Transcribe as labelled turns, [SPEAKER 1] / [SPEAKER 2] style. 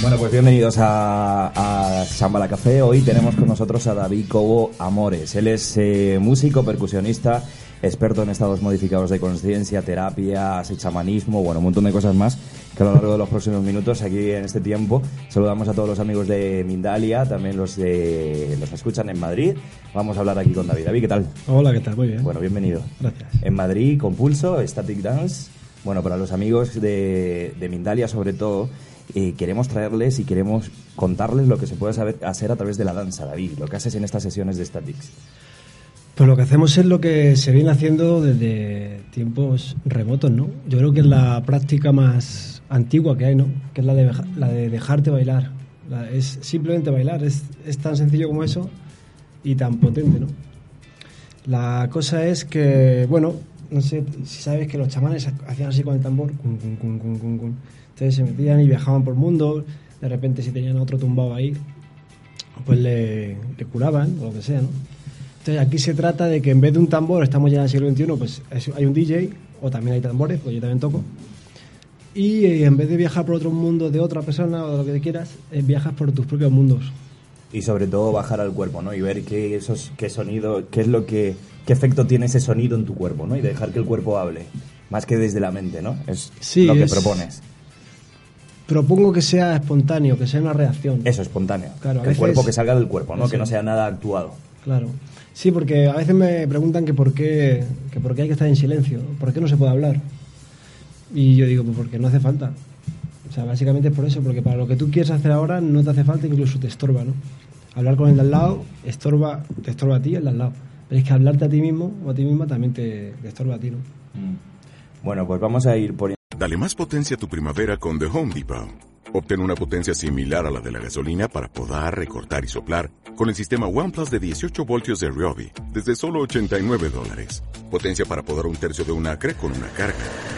[SPEAKER 1] Bueno, pues bienvenidos a, a Sambala Café. Hoy tenemos con nosotros a David Cobo Amores. Él es eh, músico, percusionista, experto en estados modificados de conciencia, terapia, chamanismo, bueno, un montón de cosas más que a lo largo de los próximos minutos aquí en este tiempo saludamos a todos los amigos de Mindalia, también los de los que escuchan en Madrid. Vamos a hablar aquí con David. David, ¿qué tal?
[SPEAKER 2] Hola, ¿qué tal? Muy bien.
[SPEAKER 1] Bueno, bienvenido.
[SPEAKER 2] Gracias.
[SPEAKER 1] En Madrid, Compulso, Static Dance. Bueno, para los amigos de, de Mindalia sobre todo, eh, queremos traerles y queremos contarles lo que se puede saber, hacer a través de la danza, David, lo que haces en estas sesiones de Statics.
[SPEAKER 2] Pues lo que hacemos es lo que se viene haciendo desde tiempos remotos, ¿no? Yo creo que es la práctica más antigua que hay, ¿no? Que es la de, la de dejarte bailar. La- es simplemente bailar, es, es tan sencillo como eso y tan potente, ¿no? La cosa es que, bueno, no sé si sabes que los chamanes hacían así con el tambor, cun, cun, cun, entonces se metían y viajaban por el mundo, de repente si tenían otro tumbado ahí, pues le, curaban o lo que sea, ¿no? Entonces aquí se trata de que en vez de un tambor, estamos ya en el siglo XXI, pues es- hay un DJ o también hay tambores, pues yo también toco. Y eh, en vez de viajar por otro mundo de otra persona o de lo que quieras, eh, viajas por tus propios mundos.
[SPEAKER 1] Y sobre todo bajar al cuerpo, ¿no? Y ver qué, esos, qué sonido, qué es lo que, qué efecto tiene ese sonido en tu cuerpo, ¿no? Y dejar que el cuerpo hable, más que desde la mente, ¿no? Es
[SPEAKER 2] Sí,
[SPEAKER 1] lo que
[SPEAKER 2] es-
[SPEAKER 1] propones.
[SPEAKER 2] Propongo que sea espontáneo, que sea una reacción.
[SPEAKER 1] Eso, espontáneo.
[SPEAKER 2] Claro,
[SPEAKER 1] el
[SPEAKER 2] veces-
[SPEAKER 1] cuerpo que salga del cuerpo, ¿no? Que no sea nada actuado.
[SPEAKER 2] Claro. Sí, porque a veces me preguntan que por qué, que por qué hay que estar en silencio, por qué no se puede hablar. Y yo digo, pues porque no hace falta. O sea, básicamente es por eso, porque para lo que tú quieres hacer ahora no te hace falta, incluso te estorba, ¿no? Hablar con el de al lado estorba, te estorba a ti el de al lado. Pero es que hablarte a ti mismo o a ti misma también te, te estorba a ti, ¿no?
[SPEAKER 1] Bueno, pues vamos a ir poniendo...
[SPEAKER 3] Dale más potencia a tu primavera con The Home Depot. Obtén una potencia similar a la de la gasolina para podar, recortar y soplar con el sistema OnePlus de 18 voltios de Ryobi desde solo 89 dólares. Potencia para podar un tercio de un acre con una carga.